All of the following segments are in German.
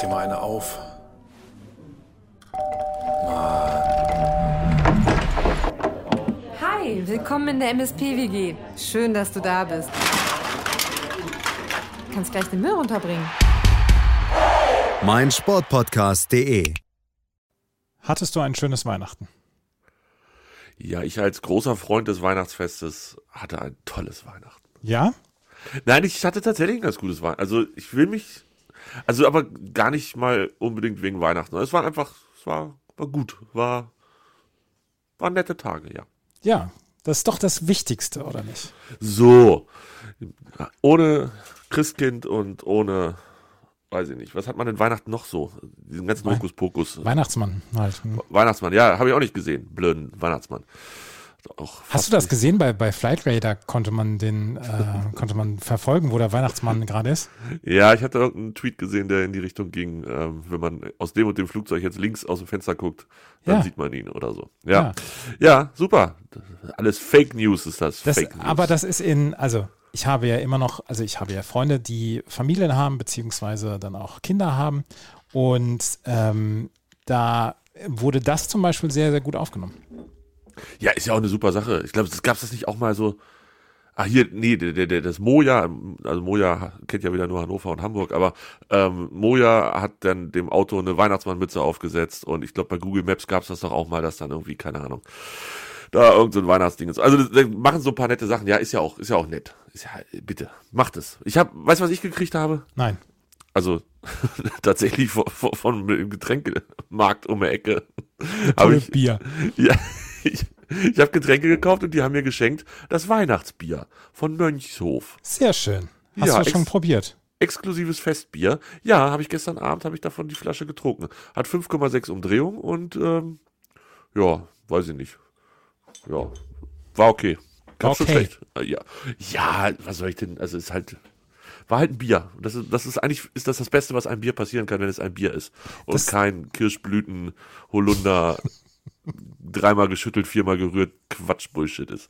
dir mal eine auf. Hi, willkommen in der MSP-WG. Schön, dass du da bist. Du kannst gleich den Müll runterbringen. mein Sportpodcast.de. Hattest du ein schönes Weihnachten? Ja, ich als großer Freund des Weihnachtsfestes hatte ein tolles Weihnachten. Ja? Nein, ich hatte tatsächlich ein ganz gutes Weihnachten. Also ich will mich, also aber gar nicht mal unbedingt wegen Weihnachten. Es war einfach, es war, war gut, war, waren nette Tage, ja. Ja, das ist doch das Wichtigste, oder nicht? So, ohne Christkind und ohne, weiß ich nicht, was hat man denn Weihnachten noch so? Diesen ganzen Hokuspokus. Weihnachtsmann halt. hm. Weihnachtsmann, ja, habe ich auch nicht gesehen. Blöden Weihnachtsmann. Hast du das gesehen? Bei, bei Flight Radar konnte man den, äh, konnte man verfolgen, wo der Weihnachtsmann gerade ist. Ja, ich hatte irgendeinen Tweet gesehen, der in die Richtung ging, ähm, wenn man aus dem und dem Flugzeug jetzt links aus dem Fenster guckt, dann Ja. sieht man ihn oder so. Ja. Ja, super. Alles Fake News ist das. Das, Fake News. aber das ist in, also ich habe ja immer noch, also ich habe ja Freunde, die Familien haben, beziehungsweise dann auch Kinder haben. Und ähm, da wurde das zum Beispiel sehr, sehr gut aufgenommen. Ja, ist ja auch eine super Sache. Ich glaube, das gab's das nicht auch mal so. Ah, hier, nee, der, der, das Moja, also Moja kennt ja wieder nur Hannover und Hamburg, aber ähm, Moja hat dann dem Auto eine Weihnachtsmannmütze aufgesetzt und ich glaube, bei Google Maps gab's das doch auch mal, dass dann irgendwie, keine Ahnung, da irgend so ein Weihnachtsding ist. Also das, das machen so ein paar nette Sachen. Ja, ist ja auch, ist ja auch nett. Ist ja, bitte, macht es. Ich habe, weißt du, was ich gekriegt habe? Nein. Also tatsächlich von, von, von dem Getränkemarkt um die Ecke. Habe ich, Bier. ja, ich, ich habe Getränke gekauft und die haben mir geschenkt das Weihnachtsbier von Mönchshof. Sehr schön. Hast Ja, du schon probiert? Exklusives Festbier. Ja, habe ich gestern Abend habe ich davon die Flasche getrunken. Hat 5,6 Umdrehungen und ähm, ja, weiß ich nicht. Ja, war okay. Ganz schon Okay. schlecht. Äh, Ja. ja, was soll ich denn? Also es ist halt war halt ein Bier. Das ist, das ist eigentlich ist das das Beste, was einem Bier passieren kann, wenn es ein Bier ist und Das- kein Kirschblüten Holunder dreimal geschüttelt, viermal gerührt Quatsch Bullshit ist.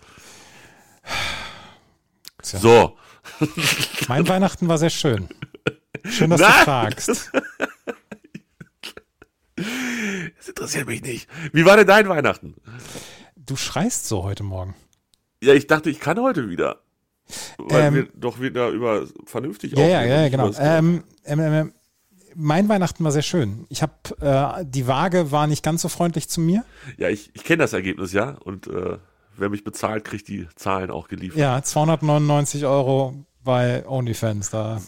Tja. So, Mein Weihnachten war sehr schön. Schön, dass Nein! du fragst. das interessiert mich nicht. Wie war denn dein Weihnachten? Du schreist so heute Morgen. Ja, ich dachte, ich kann heute wieder. Weil Ähm, wir doch wieder über vernünftig Ja, ja, ja, genau. Ähm, ähm, ähm, mein Weihnachten war sehr schön. Ich habe äh, die Waage war nicht ganz so freundlich zu mir. ja, ich, ich kenne das Ergebnis, ja. Und äh, wer mich bezahlt, kriegt die Zahlen auch geliefert. Ja, 299 Euro bei OnlyFans. Da,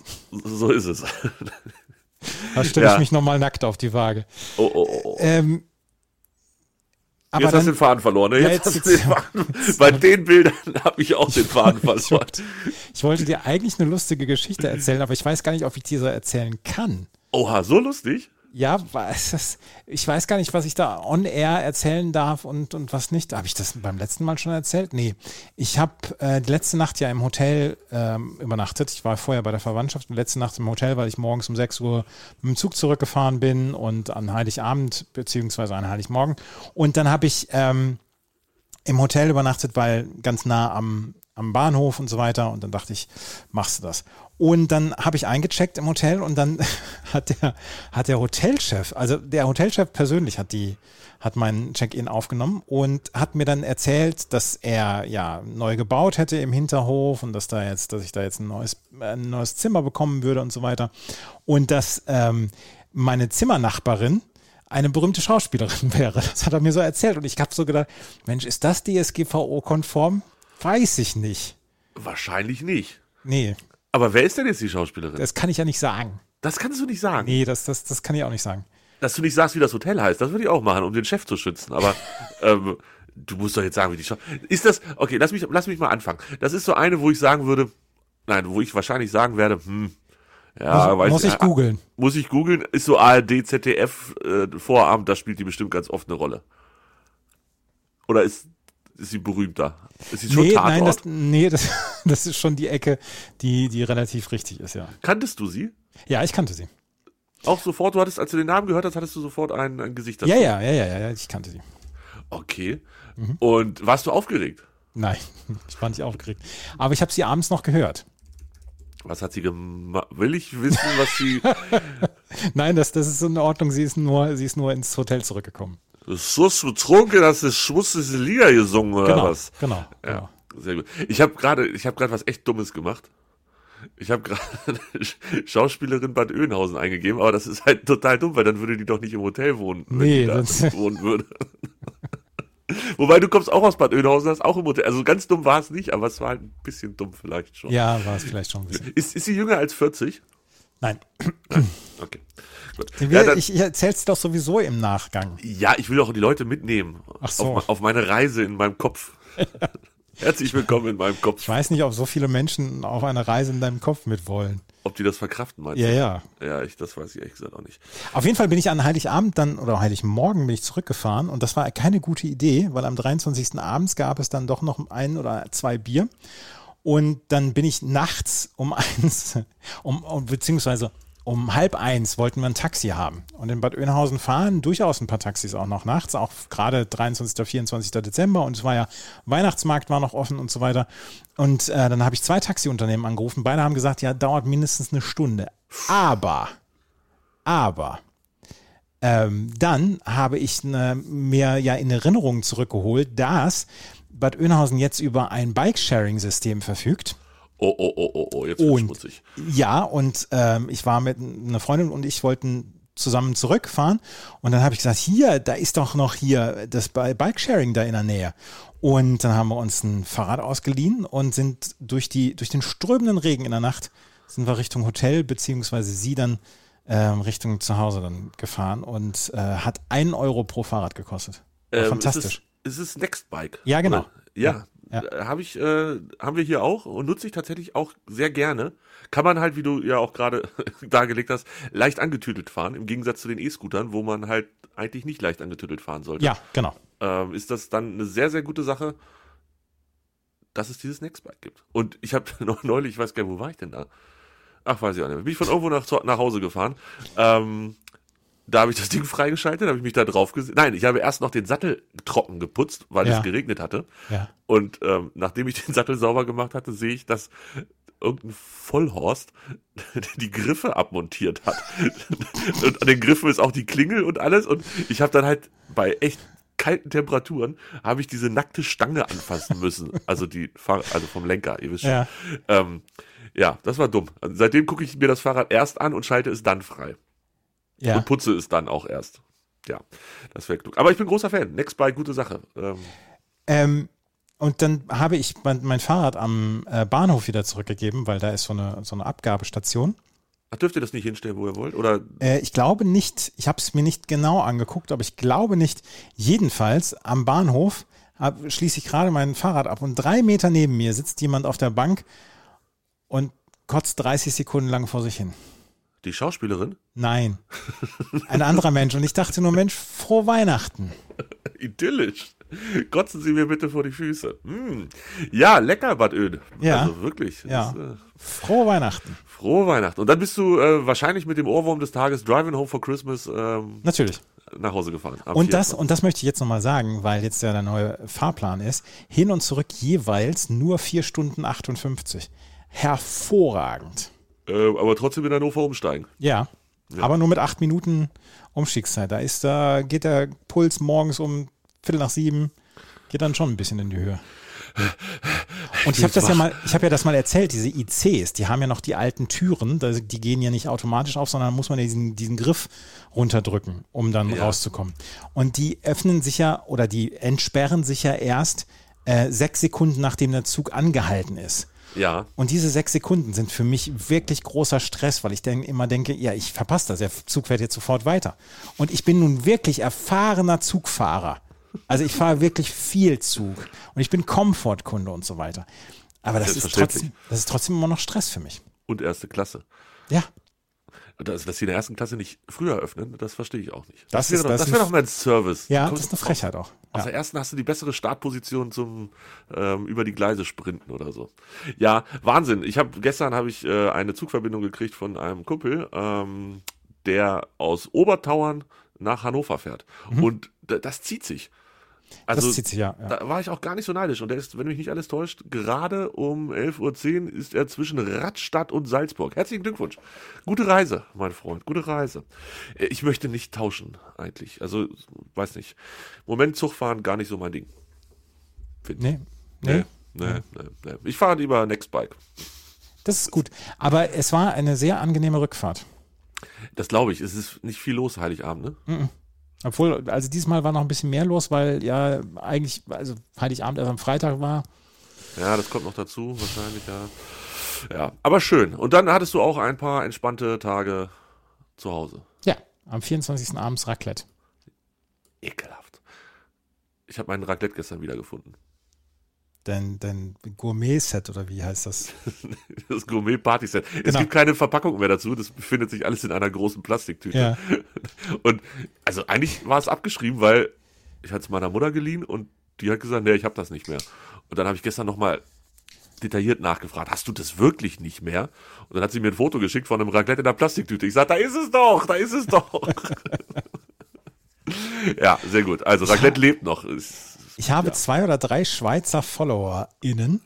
So ist es. da stelle Ja. ich mich nochmal nackt auf die Waage. Oh, oh, oh. oh. Ähm, aber jetzt hast du dann, den Faden verloren, ne? Ja, Jetzt, jetzt- hast du den Faden. Bei den Bildern habe ich auch den Faden verloren. ich wollte dir eigentlich eine lustige Geschichte erzählen, aber ich weiß gar nicht, ob ich die so erzählen kann. Oha, so lustig? Ja, ich weiß gar nicht, was ich da on air erzählen darf und, und was nicht. Habe ich das beim letzten Mal schon erzählt? Nee. Ich habe äh, letzte Nacht ja im Hotel ähm, übernachtet. Ich war vorher bei der Verwandtschaft und letzte Nacht im Hotel, weil ich morgens um 6 Uhr mit dem Zug zurückgefahren bin und an Heiligabend beziehungsweise an Heiligmorgen. Und dann habe ich ähm, im Hotel übernachtet, weil ganz nah am, am Bahnhof und so weiter. Und dann dachte ich, machst du das. Und dann habe ich eingecheckt im Hotel und dann hat der, hat der Hotelchef, also der Hotelchef persönlich hat die, hat meinen Check-in aufgenommen und hat mir dann erzählt, dass er ja neu gebaut hätte im Hinterhof und dass da jetzt, dass ich da jetzt ein neues, ein neues Zimmer bekommen würde und so weiter. Und dass ähm, meine Zimmernachbarin eine berühmte Schauspielerin wäre. Das hat er mir so erzählt. Und ich habe so gedacht, Mensch, ist das DSGVO-konform? Weiß ich nicht. Wahrscheinlich nicht. Nee, Aber wer ist denn jetzt die Schauspielerin? Das, das kann ich ja nicht sagen. kannst du nicht sagen. Nee, das, das, das kann ich auch nicht sagen. Dass du nicht sagst, wie das Hotel heißt, das würde ich auch machen, um den Chef zu schützen. Aber ähm, du musst doch jetzt sagen, wie die Schauspielerin. Ist das. Okay, lass mich, lass mich mal anfangen. Das ist so eine, wo ich sagen würde. Nein, wo ich wahrscheinlich sagen werde, hm. Ja, muss muss ich ah, googeln. Muss ich googeln, ist so ARD, ZDF, äh, Vorabend, da spielt die bestimmt ganz oft eine Rolle. Oder ist, ist sie berühmter? Ist sie schon Nee, Tatort? nein, das, nee das, das ist schon die Ecke, die, die relativ richtig ist, ja. Kanntest du sie? Ja, ich kannte sie. Auch sofort, du hattest, als du den Namen gehört hast, hattest du sofort ein, ein Gesicht dazu. Ja, ja, ja, ja, ja, ich kannte sie. Okay. Mhm. Und warst du aufgeregt? Nein, ich war nicht aufgeregt. Aber ich habe sie abends noch gehört. Was hat sie gemacht? Will ich wissen, was sie. Nein, das, das ist in Ordnung. Sie ist nur, sie ist nur ins Hotel zurückgekommen. So betrunken, dass du schmutzige Lieder gesungen oder Genau, was? genau. genau. Ja, sehr gut. Ich habe gerade, ich habe gerade was echt Dummes gemacht. Ich habe gerade Schauspielerin Bad Oeynhausen eingegeben, aber das ist halt total dumm, weil dann würde die doch nicht im Hotel wohnen, wenn Nee, die da wohnen würde. Wobei du kommst auch aus Bad Oeynhausen, hast auch im Hotel. Also ganz dumm war es nicht, aber es war halt ein bisschen dumm vielleicht schon. Ja, war es vielleicht schon ein bisschen. Ist, ist sie jünger als 40? Nein. Okay. Gut. Wir, Ja, dann, ich ich erzähl's doch sowieso im Nachgang. ja, ich will auch die Leute mitnehmen. Ach so. Auf, auf meine Reise in meinem Kopf. Herzlich willkommen in meinem Kopf. Ich weiß nicht, ob so viele Menschen auf eine Reise in deinem Kopf mit wollen. Ob die das verkraften, meinst Ja, du? ja. Ja, ich, das weiß ich ehrlich gesagt auch nicht. Auf jeden Fall bin ich an Heiligabend dann oder Heiligmorgen bin ich zurückgefahren und das war keine gute Idee, weil am 23. abends gab es dann doch noch ein oder zwei Bier und dann bin ich nachts um eins, um, um beziehungsweise um halb eins wollten wir ein Taxi haben. Und in Bad Oeynhausen fahren durchaus ein paar Taxis auch noch nachts, auch gerade 23., 24. Dezember und es war ja, Weihnachtsmarkt war noch offen und so weiter. Und äh, dann habe ich zwei Taxiunternehmen angerufen. Beide haben gesagt, ja, dauert mindestens eine Stunde. Aber, aber, ähm, dann habe ich ne, mir ja in Erinnerung zurückgeholt, dass Bad Oeynhausen jetzt über ein Bike-Sharing-System verfügt. Oh, oh, oh, oh, oh, jetzt wird Und schmutzig. ja, und ähm, ich war mit einer Freundin und ich wollten zusammen zurückfahren und dann habe ich gesagt, hier, da ist doch noch hier das Bi- Bikesharing da in der Nähe. Und dann haben wir uns ein Fahrrad ausgeliehen und sind durch die durch den strömenden Regen in der Nacht sind wir Richtung Hotel beziehungsweise sie dann ähm, Richtung zu Hause dann gefahren und äh, hat einen Euro pro Fahrrad gekostet. Ähm, fantastisch. Ist es, ist Nextbike? Ja, genau. Oder? Ja. Ja. Äh, Habe ich, äh, haben wir hier auch und nutze ich tatsächlich auch sehr gerne. Kann man halt, wie du ja auch gerade dargelegt hast, leicht angetüdelt fahren, im Gegensatz zu den E-Scootern, wo man halt eigentlich nicht leicht angetüdelt fahren sollte. Ja, genau. ähm, ist das dann eine sehr, sehr gute Sache, dass es dieses Nextbike gibt. Und ich habe noch neulich, ich weiß gar nicht, wo war ich denn da? Ach, weiß ich auch nicht. Bin ich von irgendwo nach, nach Hause gefahren. Ähm, da habe ich das Ding freigeschaltet, habe ich mich da drauf gesehen. Nein, ich habe erst noch den Sattel trocken geputzt, weil Ja. es geregnet hatte. Ja. Und ähm, nachdem ich den Sattel sauber gemacht hatte, sehe ich, dass irgendein Vollhorst die Griffe abmontiert hat. und an den Griffen ist auch die Klingel und alles. Und ich habe dann halt bei echt kalten Temperaturen habe ich diese nackte Stange anfassen müssen. Also die Fahr also vom Lenker, ihr wisst schon. Ja. Ähm, ja, das war dumm. Also seitdem gucke ich mir das Fahrrad erst an und schalte es dann frei. Ja. Und putze es dann auch erst. Ja, das wäre klug. Aber ich bin großer Fan. Nextbike, gute Sache. Ähm, Ähm, und dann habe ich mein, mein Fahrrad am äh, Bahnhof wieder zurückgegeben, weil da ist so eine, so eine Abgabestation. ach, dürft ihr das nicht hinstellen, wo ihr wollt? Oder Äh, ich glaube nicht, ich habe es mir nicht genau angeguckt, aber ich glaube nicht. Jedenfalls am Bahnhof hab, schließe ich gerade mein Fahrrad ab und drei Meter neben mir sitzt jemand auf der Bank und kotzt 30 Sekunden lang vor sich hin. Die Schauspielerin? Nein, ein anderer Mensch. Und ich dachte nur, Mensch, frohe Weihnachten. Idyllisch. Kotzen Sie mir bitte vor die Füße. Mm. Ja, lecker, Bad Oeyn. Ja. Also wirklich. Ja. Das, äh, Frohe Weihnachten. frohe Weihnachten. Und dann bist du äh, wahrscheinlich mit dem Ohrwurm des Tages Driving Home for Christmas ähm, Natürlich. nach Hause gefahren. Und das, 24.. und das möchte ich jetzt nochmal sagen, weil jetzt ja der neue Fahrplan ist. Hin und zurück jeweils nur 4 Stunden 58. Hervorragend. Äh, aber trotzdem in Hannover umsteigen. Ja, aber nur mit acht Minuten Umstiegszeit. Da ist da, geht der Puls morgens um Viertel nach sieben, geht dann schon ein bisschen in die Höhe. Und ich habe das ja mal, ich habe ja das mal erzählt, diese ICs, die haben ja noch die alten Türen, die gehen ja nicht automatisch auf, sondern muss man ja diesen, diesen Griff runterdrücken, um dann Ja. rauszukommen. Und die öffnen sich ja oder die entsperren sich ja erst äh, sechs Sekunden, nachdem der Zug angehalten ist. Ja. Und diese sechs Sekunden sind für mich wirklich großer Stress, weil ich denk, immer denke, ja, ich verpasse das, der Zug fährt jetzt sofort weiter. Und ich bin nun wirklich erfahrener Zugfahrer. Also ich fahre wirklich viel Zug und ich bin Komfortkunde und so weiter. Aber das ist Selbstverständlich. trotzdem, das ist trotzdem immer noch Stress für mich. Und erste Klasse. Ja, Dass, dass sie in der ersten Klasse nicht früher öffnen, das verstehe ich auch nicht. Das wäre ist- doch, das das ist wäre ein- doch mein Service. ja, das ist eine Frechheit auch. Aus Ja. der ersten hast du die bessere Startposition zum ähm, über die Gleise sprinten oder so. Ja, Wahnsinn. Ich habe gestern habe ich äh, eine Zugverbindung gekriegt von einem Kumpel, ähm, der aus Obertauern nach Hannover fährt. Mhm. Und das zieht sich. Also, das zieht sich ja. ja. Da war ich auch gar nicht so neidisch. Und der ist, wenn mich nicht alles täuscht, gerade um 11.10 Uhr ist er zwischen Radstadt und Salzburg. Herzlichen Glückwunsch. Gute Reise, mein Freund. Gute Reise. Äh, Ich möchte nicht tauschen, eigentlich. Also, weiß nicht. Moment Zugfahren gar nicht so mein Ding. Find. Nee, nee. Nee, nee, nee, nee. Ich fahre lieber Nextbike. Das ist gut. Aber es war eine sehr angenehme Rückfahrt. Das glaube ich. Es ist nicht viel los, Heiligabend, ne? Obwohl, also diesmal war noch ein bisschen mehr los, weil ja eigentlich, also Heiligabend erst am Freitag war. Ja, das kommt noch dazu, wahrscheinlich, ja. Ja, aber schön. Und dann hattest du auch ein paar entspannte Tage zu Hause. Ja, am 24. abends Raclette. Ekelhaft. Ich habe meinen Raclette gestern wiedergefunden. Dein, dein Gourmet-Set oder wie heißt das? Das Gourmet-Party-Set. Es Genau. gibt keine Verpackung mehr dazu. Das befindet sich alles in einer großen Plastiktüte. Ja. Und also eigentlich war es abgeschrieben, weil ich hatte es meiner Mutter geliehen und die hat gesagt, nee, ich habe das nicht mehr. Und dann habe ich gestern nochmal detailliert nachgefragt, hast du das wirklich nicht mehr? Und dann hat sie mir ein Foto geschickt von einem Raclette in der Plastiktüte. Ich sage, da ist es doch, da ist es doch. ja, sehr gut. Also Raclette lebt noch. Ist, Ich habe zwei oder drei Schweizer FollowerInnen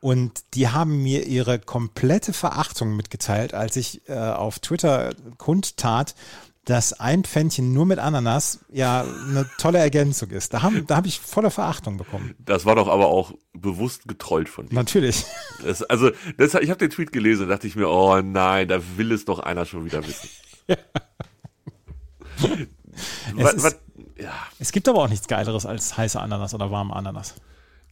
und die haben mir ihre komplette Verachtung mitgeteilt, als ich äh, auf Twitter kundtat, dass ein Pfännchen nur mit Ananas ja eine tolle Ergänzung ist. Da, haben, da habe ich voller Verachtung bekommen. das war doch aber auch bewusst getrollt von dir. Natürlich. Das, also, das, ich habe den Tweet gelesen, dachte ich mir, oh nein, da will es doch einer schon wieder wissen. was, ist- was, ja, Es gibt aber auch nichts Geileres als heiße Ananas oder warme Ananas.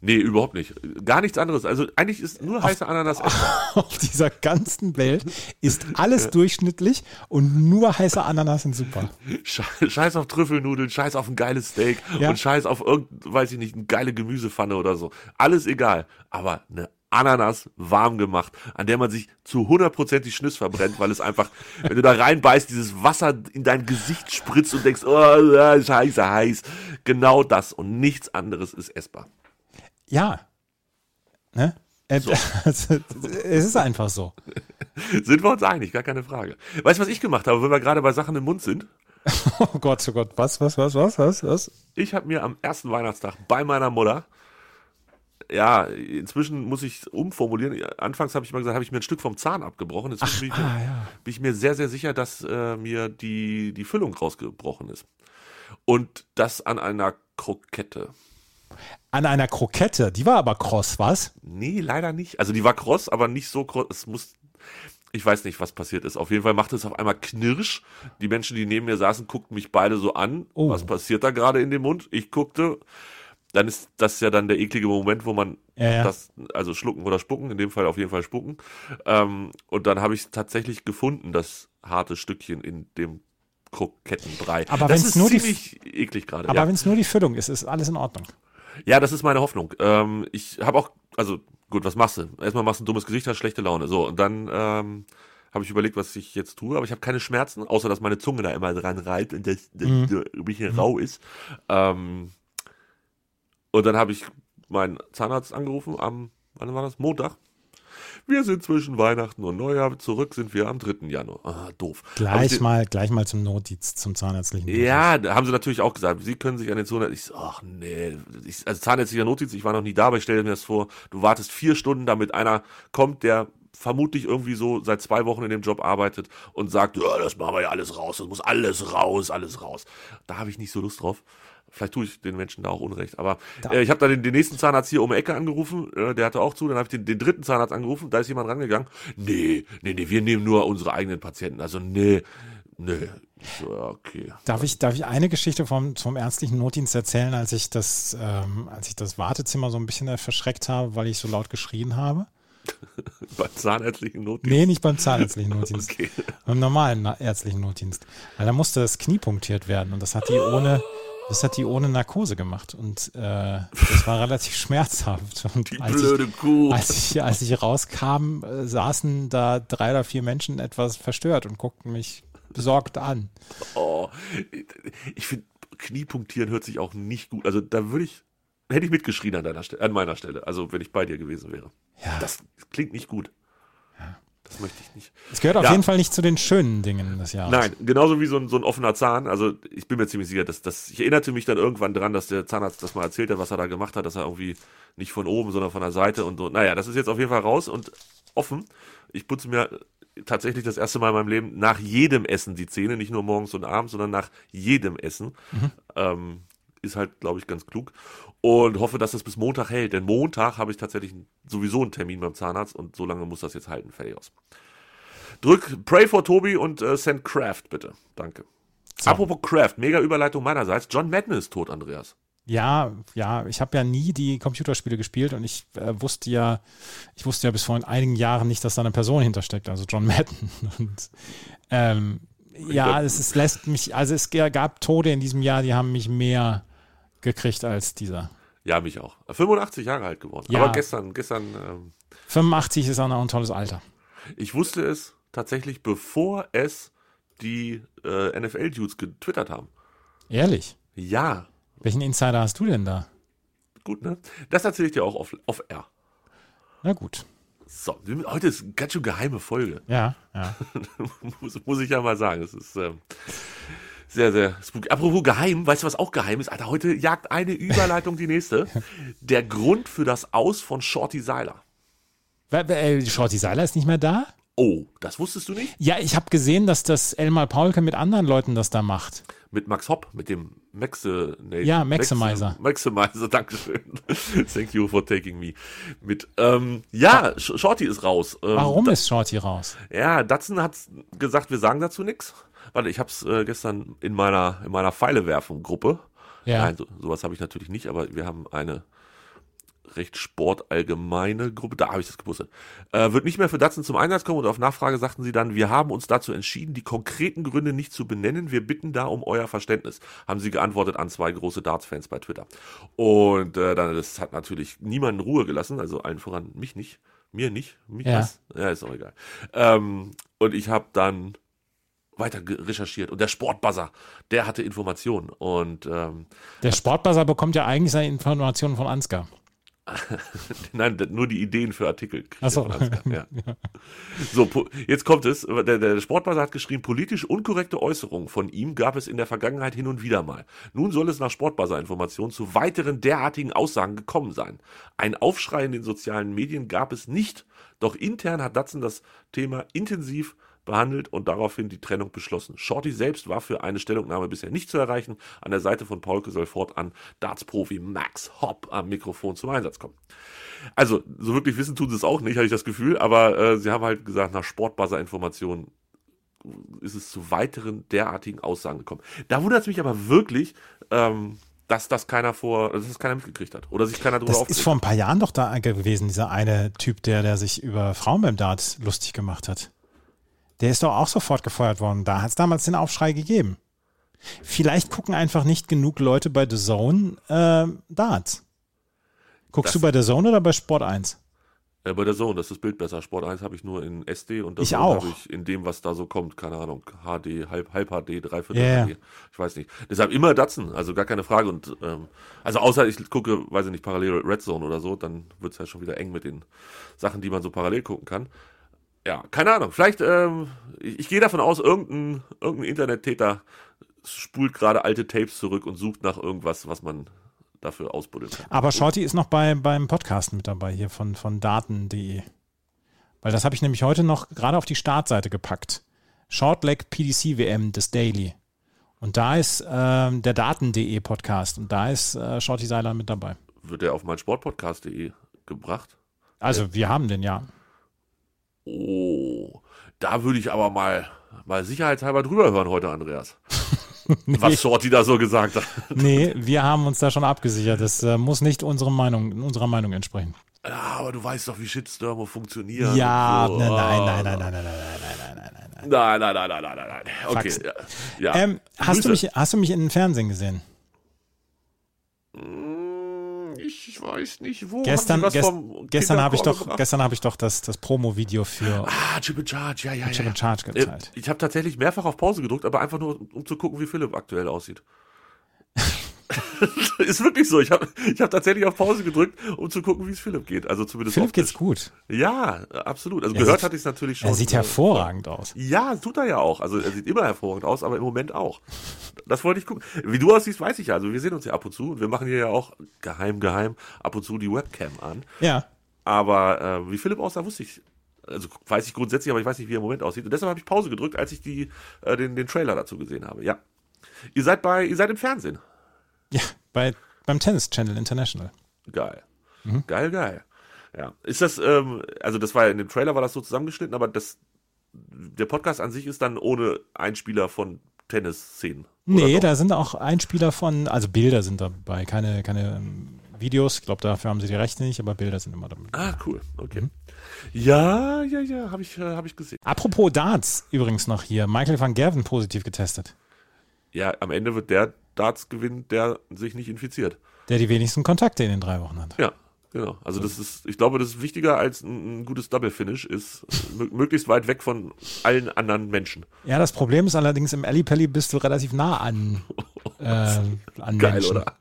nee, überhaupt nicht. Gar nichts anderes. Also eigentlich ist nur heiße Ananas essbar. Auf dieser ganzen Welt ist alles durchschnittlich und nur heiße Ananas sind super. Sche- Scheiß auf Trüffelnudeln, scheiß auf ein geiles Steak Ja. und scheiß auf irgend, weiß ich nicht, eine geile Gemüsepfanne oder so. Alles egal. Aber eine Ananas warm gemacht, an der man sich zu 100% die Schnüss verbrennt, weil es einfach, wenn du da reinbeißt, dieses Wasser in dein Gesicht spritzt und denkst, oh, scheiße heiß. Genau das und nichts anderes ist essbar. Ja. Ne? Äh, also, es ist einfach so. Sind wir uns einig, gar keine Frage. Weißt du, was ich gemacht habe, wenn wir gerade bei Sachen im Mund sind? Oh Gott, oh Gott, was, was, was, was, was, was? Ich habe mir am ersten Weihnachtstag bei meiner Mutter, ja, inzwischen muss ich umformulieren. Anfangs habe ich mal gesagt, habe ich mir ein Stück vom Zahn abgebrochen. Inzwischen bin, ich mir, ah, ja. bin ich mir sehr, sehr sicher, dass äh, mir die, die Füllung rausgebrochen ist. Und das an einer Krokette. An einer Krokette, die war aber kross, was? Nee, leider nicht. Also die war kross, aber nicht so kross. Es muss. Ich weiß nicht, was passiert ist. Auf jeden Fall machte es auf einmal Knirsch. Die Menschen, die neben mir saßen, guckten mich beide so an. Oh. Was passiert da gerade in dem Mund? Ich guckte. Dann ist das ja dann der eklige Moment, wo man Ja, ja. das, also schlucken oder spucken, in dem Fall auf jeden Fall spucken. Ähm, und dann habe ich tatsächlich gefunden, das harte Stückchen in dem Krokettenbrei. Aber wenn's ist nur die- ziemlich eklig gerade. Aber ja. wenn es nur die Füllung ist, ist alles in Ordnung. Ja, das ist meine Hoffnung. Ähm, ich habe auch, also gut, was machst du? Erstmal machst du ein dummes Gesicht, hast schlechte Laune. So, und dann ähm, habe ich überlegt, was ich jetzt tue, aber ich habe keine Schmerzen, außer dass meine Zunge da immer dran reibt und das, das Mhm. ein bisschen rau ist. Ähm, und dann habe ich meinen Zahnarzt angerufen am, wann war das? Montag. Wir sind zwischen Weihnachten und Neujahr. Zurück sind wir am 3. Januar. Ah, doof. Gleich mal, gleich mal zum Notdienst, zum zahnärztlichen Notdienst. ja, da haben sie natürlich auch gesagt, sie können sich an den Zahnarzt. Ich so, ach nee, ich, also zahnärztlicher Notdienst, ich war noch nie da, aber ich stelle mir das vor, du wartest vier Stunden, damit einer kommt, der vermutlich irgendwie so seit zwei Wochen in dem Job arbeitet und sagt, ja, das machen wir ja alles raus, das muss alles raus, alles raus. Da habe ich nicht so Lust drauf. Vielleicht tue ich den Menschen da auch Unrecht. Aber äh, ich habe dann den, den nächsten Zahnarzt hier um die Ecke angerufen, äh, der hatte auch zu. Dann habe ich den, den dritten Zahnarzt angerufen, da ist jemand rangegangen. Nee, nee, nee, wir nehmen nur unsere eigenen Patienten. Also nee, nee. So, okay. Darf ich, darf ich eine Geschichte vom, vom ärztlichen Notdienst erzählen, als ich das, ähm, als ich das Wartezimmer so ein bisschen verschreckt habe, weil ich so laut geschrien habe? Beim zahnärztlichen Notdienst. Nee, nicht beim zahnärztlichen Notdienst. Okay. Beim normalen ärztlichen Notdienst. Weil da musste das Knie punktiert werden und das hat die ohne, das hat die ohne Narkose gemacht und äh, das war relativ schmerzhaft. Und Die als blöde ich, Kuh. als ich, als ich rauskam, äh, saßen da drei oder vier Menschen etwas verstört und guckten mich besorgt an. Oh, ich finde, Kniepunktieren hört sich auch nicht gut. Also da würde ich, hätte ich mitgeschrien an deiner Stelle, an meiner Stelle. Also wenn ich bei dir gewesen wäre. Ja. Das klingt nicht gut. Das möchte ich nicht. Es gehört auf Ja. jeden Fall nicht zu den schönen Dingen des Jahres. Nein, genauso wie so ein, so ein offener Zahn. Also ich bin mir ziemlich sicher, dass das. Ich erinnerte mich dann irgendwann dran, dass der Zahnarzt das mal erzählt hat, was er da gemacht hat, dass er irgendwie nicht von oben, sondern von der Seite und so. Naja, das ist jetzt auf jeden Fall raus und offen. Ich putze mir tatsächlich das erste Mal in meinem Leben nach jedem Essen die Zähne, nicht nur morgens und abends, sondern nach jedem Essen. Ähm, ist halt, glaube ich, ganz klug. Und hoffe, dass es bis Montag hält. Denn Montag habe ich tatsächlich sowieso einen Termin beim Zahnarzt und so lange muss das jetzt halten. Fertig aus. Drück Pray for Tobi und äh, send Craft, bitte. Danke. Apropos Craft, mega Überleitung meinerseits. John Madden ist tot, Andreas. Ja, ja, ich habe ja nie die Computerspiele gespielt und ich äh, wusste ja, ich wusste ja bis vor einigen Jahren nicht, dass da eine Person hintersteckt, also John Madden. Und ähm, ja, es, es lässt mich, also es gab Tode in diesem Jahr, die haben mich mehr gekriegt als dieser. Ja, mich auch. 85 Jahre alt geworden. Ja. Aber gestern, gestern, ähm, 85 ist auch noch ein tolles Alter. ich wusste es tatsächlich, bevor es die äh, NFL-Dudes getwittert haben. Ehrlich. Ja, Welchen Insider hast du denn da? gut, ne? Das erzähle ich dir auch auf, auf R. Na gut. So, heute ist eine ganz schön geheime Folge. Ja, ja. muss, muss ich ja mal sagen. Es ist ähm, sehr, sehr spooky. Apropos geheim, weißt du, was auch geheim ist? Alter, heute jagt eine Überleitung die nächste. Der Grund für das Aus von Shorty Seiler. Äh, Shorty Seiler ist nicht mehr da? Oh, das wusstest du nicht? Ja, ich habe gesehen, dass das Elmar Paulke mit anderen Leuten das da macht. Mit Max Hopp, mit dem Maxe, nee, Ja, Maximizer. Maximizer, Dankeschön. Thank you for taking me. Mit, ähm, ja, Sh- Shorty ist raus. Ähm, Warum da, ist Shorty raus? Ja, Datsun hat gesagt, wir sagen dazu nichts. Warte, ich hab's äh, gestern in meiner, in meiner Pfeilewerfung-Gruppe. Ja. Nein, so, sowas habe ich natürlich nicht, aber wir haben eine recht sportallgemeine Gruppe, da habe ich das gepostet. Äh, wird nicht mehr für Datsun zum Einsatz kommen und auf Nachfrage sagten sie dann, wir haben uns dazu entschieden, die konkreten Gründe nicht zu benennen. Wir bitten da um euer Verständnis, haben sie geantwortet an zwei große Darts-Fans bei Twitter. Und äh, dann, das hat natürlich niemanden Ruhe gelassen, also allen voran mich nicht, mir nicht, mich Ja. was? Ja, ist auch egal. Ähm, und ich habe dann weiter recherchiert und der Sportbuzzer, der hatte Informationen und ähm, Der Sportbuzzer bekommt ja eigentlich seine Informationen von Ansgar. Nein, nur die Ideen für Artikel. kriegt Ach so. von Ansgar, Ja. So, jetzt kommt es. Der, der Sportbuzzer hat geschrieben, politisch unkorrekte Äußerungen von ihm gab es in der Vergangenheit hin und wieder mal. Nun soll es nach Sportbuzzer-Informationen zu weiteren derartigen Aussagen gekommen sein. Ein Aufschrei in den sozialen Medien gab es nicht, doch intern hat Datsun das Thema intensiv behandelt und daraufhin die Trennung beschlossen. Shorty selbst war für eine Stellungnahme bisher nicht zu erreichen. An der Seite von Paulke soll fortan Darts-Profi Max Hopp am Mikrofon zum Einsatz kommen. Also, so wirklich wissen tun sie es auch nicht, habe ich das Gefühl, aber äh, sie haben halt gesagt, nach Sportbuzzer-Informationen ist es zu weiteren derartigen Aussagen gekommen. Da wundert es mich aber wirklich, ähm, dass das keiner vor, dass das keiner mitgekriegt hat oder sich keiner darüber Das ist aufgeregt vor ein paar Jahren doch da gewesen, dieser eine Typ, der, der sich über Frauen beim Dart lustig gemacht hat. Der ist doch auch sofort gefeuert worden. Da hat es damals den Aufschrei gegeben. Vielleicht gucken einfach nicht genug Leute bei The Zone äh, Darts. Guckst Das- du bei The Zone oder bei Sport 1? Äh, bei der Zone, das ist das Bild besser. Sport 1 habe ich nur in SD und das habe ich in dem, was da so kommt, keine Ahnung, HD, halb, halb HD, dreiviertel Ja, ja. HD. Ich weiß nicht. Deshalb immer Datsen, also gar keine Frage. Und ähm, also außer ich gucke, weiß ich nicht, parallel Red Zone oder so, dann wird es ja schon wieder eng mit den Sachen, die man so parallel gucken kann. Ja, keine Ahnung. Vielleicht, ähm, ich, ich gehe davon aus, irgendein, irgendein Internettäter spult gerade alte Tapes zurück und sucht nach irgendwas, was man dafür ausbuddeln kann. Aber Shorty ist noch bei, beim Podcast mit dabei hier von, von daten.de. Weil das habe ich nämlich heute noch gerade auf die Startseite gepackt. Shortleg PDC WM, das Daily. Und da ist ähm, der Daten.de Podcast und da ist äh, Shorty Seiler mit dabei. Wird der auf mein Sportpodcast.de gebracht? Also wir haben den ja. Oh, da würde ich aber mal, mal sicherheitshalber drüber hören heute, Andreas. Was Shorty da so gesagt hat. Nee, wir haben uns da schon abgesichert. Das äh, muss nicht unsere Meinung, unserer Meinung entsprechen. Ja, aber du weißt doch, wie Shitstürme funktionieren. Ja, so. nein, nein, Ah. nein, nein, nein, nein, nein, nein, nein, nein, nein. Nein, nein, nein, nein, nein, nein, nein. Okay. Ja. ja. Ähm, hast, du Grüße. mich, hast du mich in den Fernsehen gesehen? Mm, Ich weiß nicht, wo. Gestern, gest, gestern habe ich doch, gestern habe ich doch das, das Promo-Video für Ah, Chip and Charge, ja, ja, Chip ja. Charge Äh, geteilt. Ich habe tatsächlich mehrfach auf Pause gedrückt, aber einfach nur, um zu gucken, wie Philipp aktuell aussieht. ist wirklich so. Ich habe ich hab tatsächlich auf Pause gedrückt, um zu gucken, wie es Philipp geht. Also zumindest Philipp optisch. geht's gut. Ja, absolut. Also Er gehört sieht- hatte ich es natürlich schon. Er sieht äh, hervorragend aus. Ja, tut er ja auch. Also er sieht immer hervorragend aus, aber im Moment auch. Das wollte ich gucken. Wie du aussiehst, weiß ich ja. Also wir sehen uns ja ab und zu und wir machen hier ja auch geheim, geheim ab und zu die Webcam an. Ja. Aber äh, wie Philipp aussah, wusste ich. Also weiß ich grundsätzlich, aber ich weiß nicht, wie er im Moment aussieht. Und deshalb habe ich Pause gedrückt, als ich die, äh, den, den Trailer dazu gesehen habe. Ja. Ihr seid bei, ihr seid im Fernsehen. Ja, bei, beim Tennis Channel International. Geil. Geil, geil. Ja. Ist das, ähm, also das war ja in dem Trailer war das so zusammengeschnitten, aber das, der Podcast an sich ist dann ohne Einspieler von Tennisszenen. Nee, da sind auch Einspieler von, also Bilder sind dabei, keine, keine ähm, Videos. Ich glaube, dafür haben sie die Rechte nicht, aber Bilder sind immer dabei. Ah, cool. Okay. Ja, ja, ja, habe ich, äh, hab ich gesehen. Apropos Darts übrigens noch hier. Michael van Gerven positiv getestet. Ja, am Ende wird der Darts gewinnen, der sich nicht infiziert. Der die wenigsten Kontakte in den drei Wochen hat. Ja, genau. Also das ist, ich glaube, das ist wichtiger als ein, gutes Double Finish, ist mö- möglichst weit weg von allen anderen Menschen. Ja, das Problem ist allerdings, im Ellipelli bist du relativ nah an, äh, an Geil, Menschen. oder?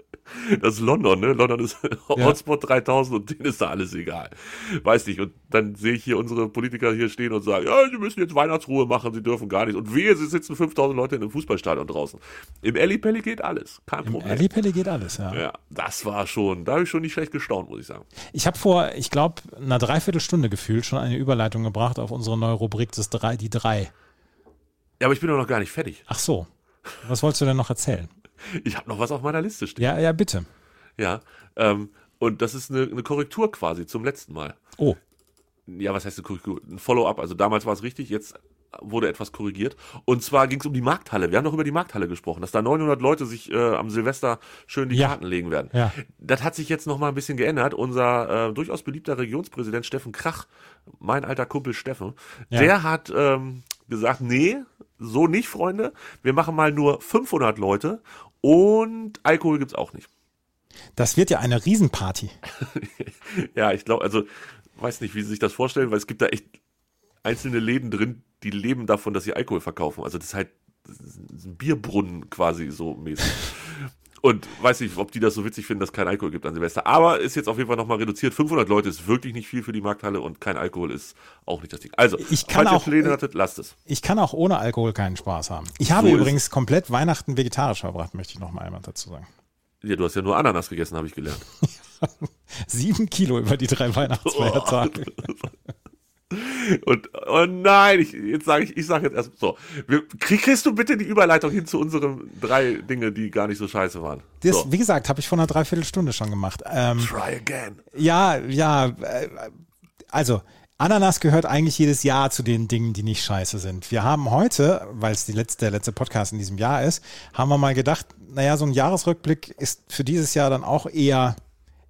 Das ist London, ne? London ist Hotspot 3000 und denen ist da alles egal. Weiß nicht. Und dann sehe ich hier unsere Politiker hier stehen und sagen, ja, sie müssen jetzt Weihnachtsruhe machen, sie dürfen gar nicht. Und wehe, sie sitzen 5000 Leute in einem Fußballstadion draußen. Im Ellipelli geht alles. Kein Im Problem. Ellipelli geht alles, ja. Ja, das war schon, da habe ich schon nicht schlecht gestaunt, muss ich sagen. Ich habe vor, ich glaube, einer Dreiviertelstunde gefühlt schon eine Überleitung gebracht auf unsere neue Rubrik das drei, die drei. Ja, aber ich bin doch noch gar nicht fertig. Ach so. Was wolltest du denn noch erzählen? Ich habe noch was auf meiner Liste stehen. Ja, ja, bitte. Ja. Ähm, und das ist eine, eine Korrektur quasi zum letzten Mal. Oh, Ja, was heißt eine Korrektur? Ein Follow-up. Also damals war es richtig, jetzt wurde etwas korrigiert. Und zwar ging es um die Markthalle. Wir haben noch über die Markthalle gesprochen, dass da 900 Leute sich äh, am Silvester schön die Ja. Karten legen werden. Ja. Das hat sich jetzt noch mal ein bisschen geändert. Unser äh, durchaus beliebter Regionspräsident Steffen Krach, mein alter Kumpel Steffen, Ja. der hat ähm, gesagt, nee, so nicht, Freunde. Wir machen mal nur 500 Leute und Alkohol gibt's auch nicht. das wird ja eine Riesenparty. Ja, ich glaube, also weiß nicht, wie Sie sich das vorstellen, weil es gibt da echt einzelne Läden drin, die leben davon, dass sie Alkohol verkaufen. Also das ist halt ein Bierbrunnen quasi so mäßig. Und weiß nicht, ob die das so witzig finden, dass es kein Alkohol gibt an Silvester. Aber ist jetzt auf jeden Fall nochmal reduziert. 500 Leute ist wirklich nicht viel für die Markthalle und kein Alkohol ist auch nicht das Ding. Also, Ich kann falls ihr auch- Pläne hattet, lasst es. Ich kann auch ohne Alkohol keinen Spaß haben. Ich habe So übrigens komplett Weihnachten vegetarisch verbracht, möchte ich noch mal einmal dazu sagen. Ja, du hast ja nur Ananas gegessen, habe ich gelernt. Sieben Kilo über die drei Weihnachtsfeiertage. Und oh nein, ich, jetzt sage ich, ich sage jetzt erst so. Wir, krieg, kriegst du bitte die Überleitung hin zu unseren drei Dinge, die gar nicht so scheiße waren? Das, so. Wie gesagt, habe ich vor einer Dreiviertelstunde schon gemacht. Ähm, Try again. ja, ja, äh, also Ananas gehört eigentlich jedes Jahr zu den Dingen, die nicht scheiße sind. Wir haben heute, weil es die letzte, der letzte Podcast in diesem Jahr ist, haben wir mal gedacht, naja, so ein Jahresrückblick ist für dieses Jahr dann auch eher,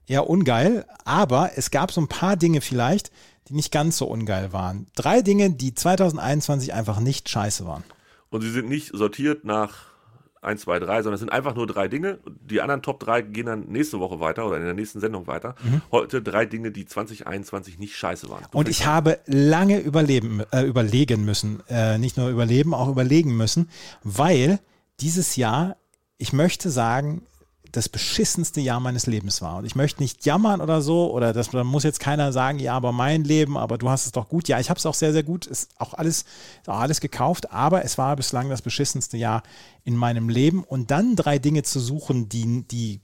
eher ungeil. Aber es gab so ein paar Dinge vielleicht, die nicht ganz so ungeil waren. Drei Dinge, die 2021 einfach nicht scheiße waren. Und sie sind nicht sortiert nach 1, 2, 3, sondern es sind einfach nur drei Dinge. Die anderen Top 3 gehen dann nächste Woche weiter oder in der nächsten Sendung weiter. Heute drei Dinge, die 2021 nicht scheiße waren. Du Und ich an. habe lange überleben, äh, überlegen müssen, äh, nicht nur überleben, auch überlegen müssen, weil dieses Jahr, ich möchte sagen, das beschissenste Jahr meines Lebens war. Und ich möchte nicht jammern oder so, oder das, da muss jetzt keiner sagen, ja, aber mein Leben, aber du hast es doch gut. Ja, ich habe es auch sehr, sehr gut, ist auch alles, auch alles gekauft, aber es war bislang das beschissenste Jahr in meinem Leben. Und dann drei Dinge zu suchen, die, die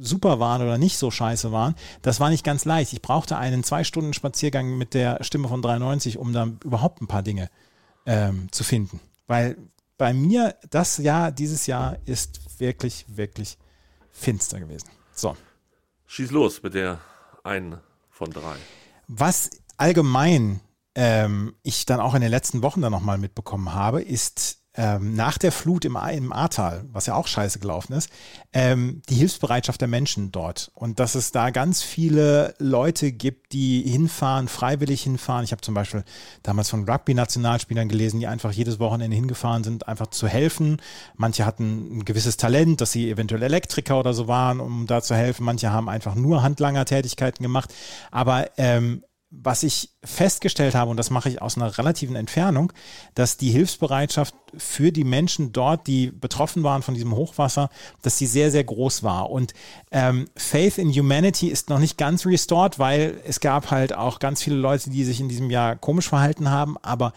super waren oder nicht so scheiße waren, das war nicht ganz leicht. Ich brauchte einen zwei Stunden Spaziergang mit der Stimme von 93, um dann überhaupt ein paar Dinge ähm, zu finden. Weil bei mir das Jahr, dieses Jahr ist wirklich, wirklich finster gewesen. So. Schieß los mit der einen von drei. Was allgemein ähm, ich dann auch in den letzten Wochen dann nochmal mitbekommen habe, ist ähm, nach der Flut im, im Ahrtal, was ja auch scheiße gelaufen ist, ähm, die Hilfsbereitschaft der Menschen dort. Und dass es da ganz viele Leute gibt, die hinfahren, freiwillig hinfahren. Ich habe zum Beispiel damals von Rugby-Nationalspielern gelesen, die einfach jedes Wochenende hingefahren sind, einfach zu helfen. Manche hatten ein gewisses Talent, dass sie eventuell Elektriker oder so waren, um da zu helfen. Manche haben einfach nur Handlanger-Tätigkeiten gemacht. Aber ähm, was ich festgestellt habe, und das mache ich aus einer relativen Entfernung, dass die Hilfsbereitschaft für die Menschen dort, die betroffen waren von diesem Hochwasser, dass sie sehr, sehr groß war. Und ähm, Faith in Humanity ist noch nicht ganz restored, weil es gab halt auch ganz viele Leute, die sich in diesem Jahr komisch verhalten haben. Aber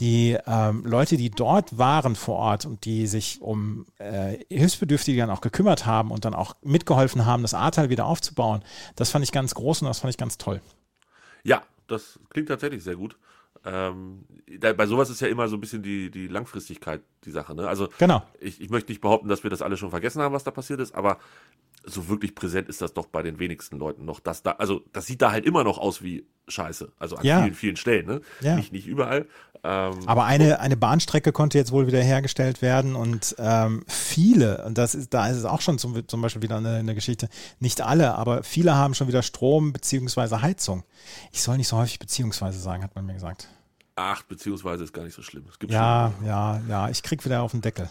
die ähm, Leute, die dort waren vor Ort und die sich um äh, Hilfsbedürftige dann auch gekümmert haben und dann auch mitgeholfen haben, das Ahrtal wieder aufzubauen, das fand ich ganz groß und das fand ich ganz toll. Ja, das klingt tatsächlich sehr gut. Ähm, da, bei sowas ist ja immer so ein bisschen die, die Langfristigkeit die Sache. Ne? Also genau. ich, ich möchte nicht behaupten, dass wir das alle schon vergessen haben, was da passiert ist, aber so wirklich präsent ist das doch bei den wenigsten Leuten noch. Dass da, also das sieht da halt immer noch aus wie Scheiße. Also an Ja. vielen, vielen Stellen. Ne? Ja. Nicht, nicht überall. Ähm, Aber eine, eine Bahnstrecke konnte jetzt wohl wieder hergestellt werden und ähm, viele, und das ist, da ist es auch schon zum, zum Beispiel wieder eine, eine Geschichte, nicht alle, aber viele haben schon wieder Strom beziehungsweise Heizung. Ich soll nicht so häufig beziehungsweise sagen, hat man mir gesagt. ach, beziehungsweise ist gar nicht so schlimm. Es gibt Ja, ja, ja, ich krieg wieder auf den Deckel.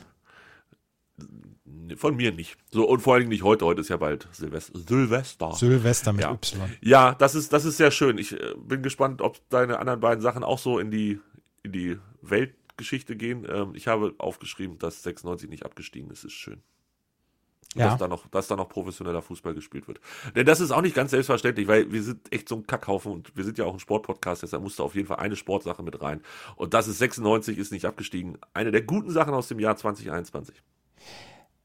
schon, von mir nicht. So, und vor allen Dingen nicht heute. Heute ist ja bald Silvester. Silvester. Silvester mit Ja. Y. Ja, das ist, das ist sehr schön. Ich äh, bin gespannt, ob deine anderen beiden Sachen auch so in die, in die Weltgeschichte gehen. Ähm, ich habe aufgeschrieben, dass 96 nicht abgestiegen ist. Ist schön. Ja. Dass, da noch, dass da noch professioneller Fußball gespielt wird. Denn das ist auch nicht ganz selbstverständlich, weil wir sind echt so ein Kackhaufen und wir sind ja auch ein Sportpodcast, deshalb musste auf jeden Fall eine Sportsache mit rein. Und das ist 96, ist nicht abgestiegen. Eine der guten Sachen aus dem Jahr 2021.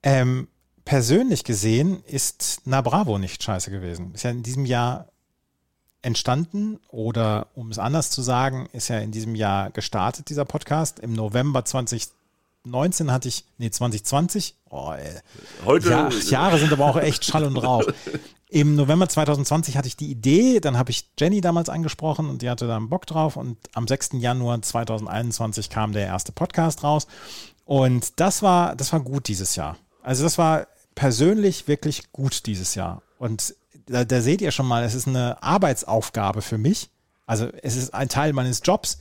Ähm, persönlich gesehen ist Na Bravo nicht scheiße gewesen. Ist ja in diesem Jahr entstanden oder um es anders zu sagen, ist ja in diesem Jahr gestartet, dieser Podcast. Im November 2019 hatte ich, nee, 2020, oh, ey. Heute. Ja, Jahre sind aber auch echt Schall und Rauch. Im November 2020 hatte ich die Idee, dann habe ich Jenny damals angesprochen und die hatte da einen Bock drauf und am 6. Januar 2021 kam der erste Podcast raus und das war, das war gut dieses Jahr. Also das war persönlich wirklich gut dieses Jahr und da, da seht ihr schon mal, es ist eine Arbeitsaufgabe für mich. Also es ist ein Teil meines Jobs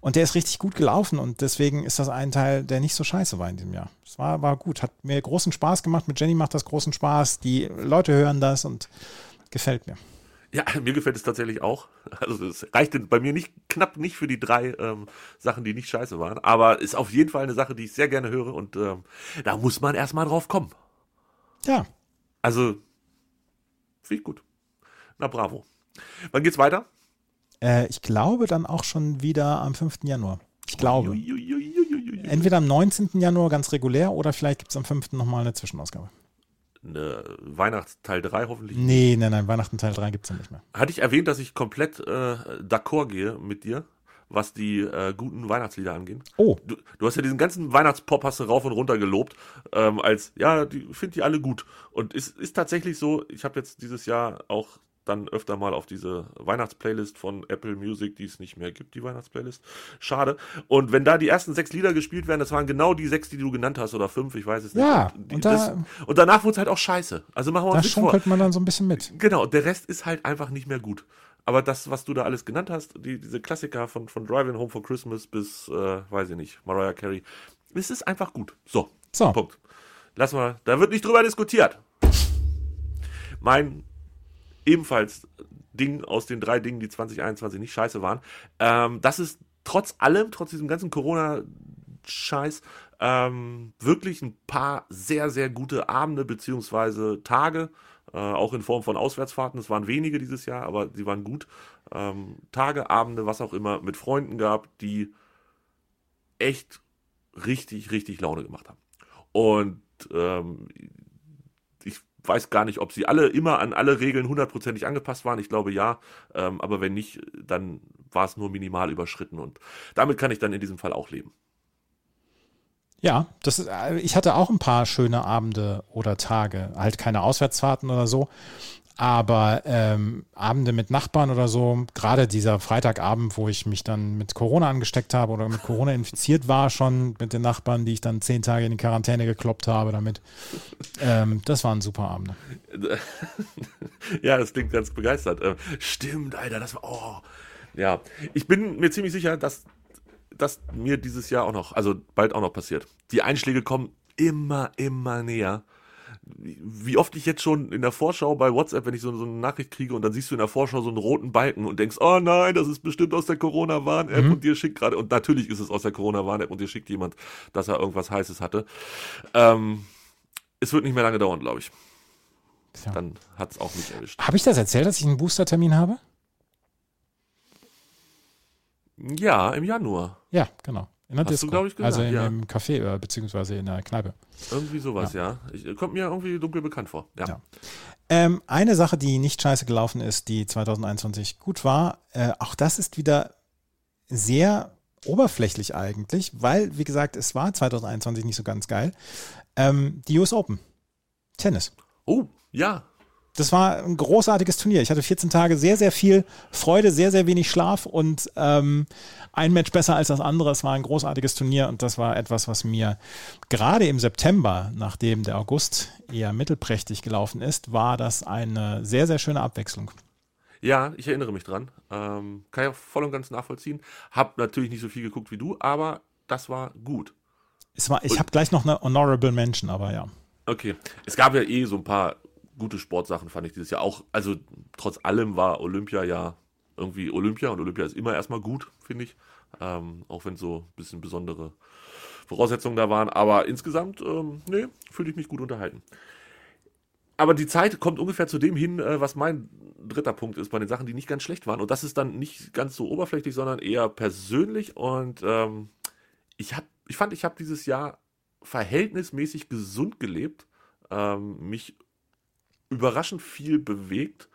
und der ist richtig gut gelaufen und deswegen ist das ein Teil, der nicht so scheiße war in diesem Jahr. Es war, war gut, hat mir großen Spaß gemacht. Mit Jenny macht das großen Spaß. Die Leute hören das und gefällt mir. Ja, mir gefällt es tatsächlich auch. Also es reichte bei mir nicht knapp nicht für die drei ähm, Sachen, die nicht scheiße waren, aber ist auf jeden Fall eine Sache, die ich sehr gerne höre und ähm, da muss man erstmal drauf kommen. Ja, Also finde ich gut. Na bravo. Wann geht's weiter? äh, ich glaube dann auch schon wieder am 5. Januar. Ich glaube. Entweder am 19. Januar ganz regulär oder vielleicht gibt es am 5. nochmal eine Zwischenausgabe. Eine Weihnachtsteil 3 hoffentlich. Nee, nein, nein, Weihnachten Teil 3 gibt es ja nicht mehr. Hatte ich erwähnt, dass ich komplett äh, d'accord gehe mit dir, was die äh, guten Weihnachtslieder angehen? Oh, Du, du hast ja diesen ganzen Weihnachtspop hast du rauf und runter gelobt, ähm, als, ja, die finde die alle gut. Und ist, ist tatsächlich so, ich habe jetzt dieses Jahr auch dann öfter mal auf diese Weihnachtsplaylist von Apple Music, die es nicht mehr gibt, die Weihnachtsplaylist. Schade. Und wenn da die ersten sechs Lieder gespielt werden, das waren genau die sechs, die du genannt hast, oder fünf, ich weiß es nicht. Ja, und, die, und das, da- und danach wurde es halt auch scheiße. Also machen wir da uns vor. schunkelt man dann so ein bisschen mit. Genau, der Rest ist halt einfach nicht mehr gut. Aber das, was du da alles genannt hast, die, diese Klassiker von, von Driving Home for Christmas bis, äh, weiß ich nicht, Mariah Carey, es ist einfach gut. So, So. Punkt. Lass mal, da wird nicht drüber diskutiert. Mein ebenfalls Ding aus den drei Dingen, die 2021 nicht scheiße waren, ähm, das ist trotz allem, trotz diesem ganzen Corona-Scheiß, ähm, wirklich ein paar sehr, sehr gute Abende beziehungsweise Tage, äh, auch in Form von Auswärtsfahrten. Es waren wenige dieses Jahr, aber sie waren gut. Ähm, Tage, Abende, was auch immer, mit Freunden gab, die echt richtig, richtig Laune gemacht haben. Und ähm, ich weiß gar nicht, ob sie alle immer an alle Regeln hundertprozentig angepasst waren. Ich glaube ja, ähm, aber wenn nicht, dann war es nur minimal überschritten und damit kann ich dann in diesem Fall auch leben. Ja, das ist, äh, ich hatte auch ein paar schöne Abende oder Tage, halt keine Auswärtsfahrten oder so, aber ähm, Abende mit Nachbarn oder so, gerade dieser Freitagabend, wo ich mich dann mit Corona angesteckt habe oder mit Corona infiziert war schon mit den Nachbarn, die ich dann zehn Tage in die Quarantäne gekloppt habe damit. Ähm, das waren super Abende. ja, das klingt ganz begeistert. Ähm, stimmt, Alter, das war. Oh. Ja, ich bin mir ziemlich sicher, dass das mir dieses Jahr auch noch, also bald auch noch passiert. Die Einschläge kommen immer, immer näher. wie oft ich jetzt schon in der Vorschau bei WhatsApp, wenn ich so, so eine Nachricht kriege und dann siehst du in der Vorschau so einen roten Balken und denkst, oh nein, das ist bestimmt aus der Corona-Warn-App mhm. und dir schickt gerade, und natürlich ist es aus der Corona-Warn-App und dir schickt jemand, dass er irgendwas Heißes hatte. Ähm, es wird nicht mehr lange dauern, glaube ich. Ja. Dann hat es auch mich erwischt. Habe ich das erzählt, dass ich einen Booster-Termin habe? Ja, im Januar. Ja, genau. In der Hast Disco. du, ich, gesagt, Also im, ja. im Café, äh, beziehungsweise in der Kneipe. Irgendwie sowas, ja. ja. Ich, kommt mir irgendwie dunkel bekannt vor. Ja. ja. Ähm, eine Sache, die nicht scheiße gelaufen ist, die 2021 gut war, äh, auch das ist wieder sehr oberflächlich eigentlich, weil, wie gesagt, es war 2021 nicht so ganz geil. Ähm, die US Open. Tennis. Oh, ja, das war ein großartiges Turnier. Ich hatte 14 Tage sehr, sehr viel Freude, sehr, sehr wenig Schlaf und ähm, ein Match besser als das andere. Es war ein großartiges Turnier und das war etwas, was mir gerade im September, nachdem der August eher mittelprächtig gelaufen ist, war das eine sehr, sehr schöne Abwechslung. Ja, ich erinnere mich dran. Ähm, kann ich auch voll und ganz nachvollziehen. Hab natürlich nicht so viel geguckt wie du, aber das war gut. Es war, ich habe gleich noch eine Honorable Mention, aber ja. Okay. Es gab ja eh so ein paar gute Sportsachen fand ich dieses Jahr auch. Also trotz allem war Olympia ja irgendwie Olympia und Olympia ist immer erstmal gut, finde ich. Ähm, auch wenn so ein bisschen besondere Voraussetzungen da waren. Aber insgesamt, ähm, nee, fühle ich mich gut unterhalten. Aber die Zeit kommt ungefähr zu dem hin, äh, was mein dritter Punkt ist bei den Sachen, die nicht ganz schlecht waren. Und das ist dann nicht ganz so oberflächlich, sondern eher persönlich. Und ähm, ich, hab, ich fand, ich habe dieses Jahr verhältnismäßig gesund gelebt, ähm, mich überraschend viel bewegt.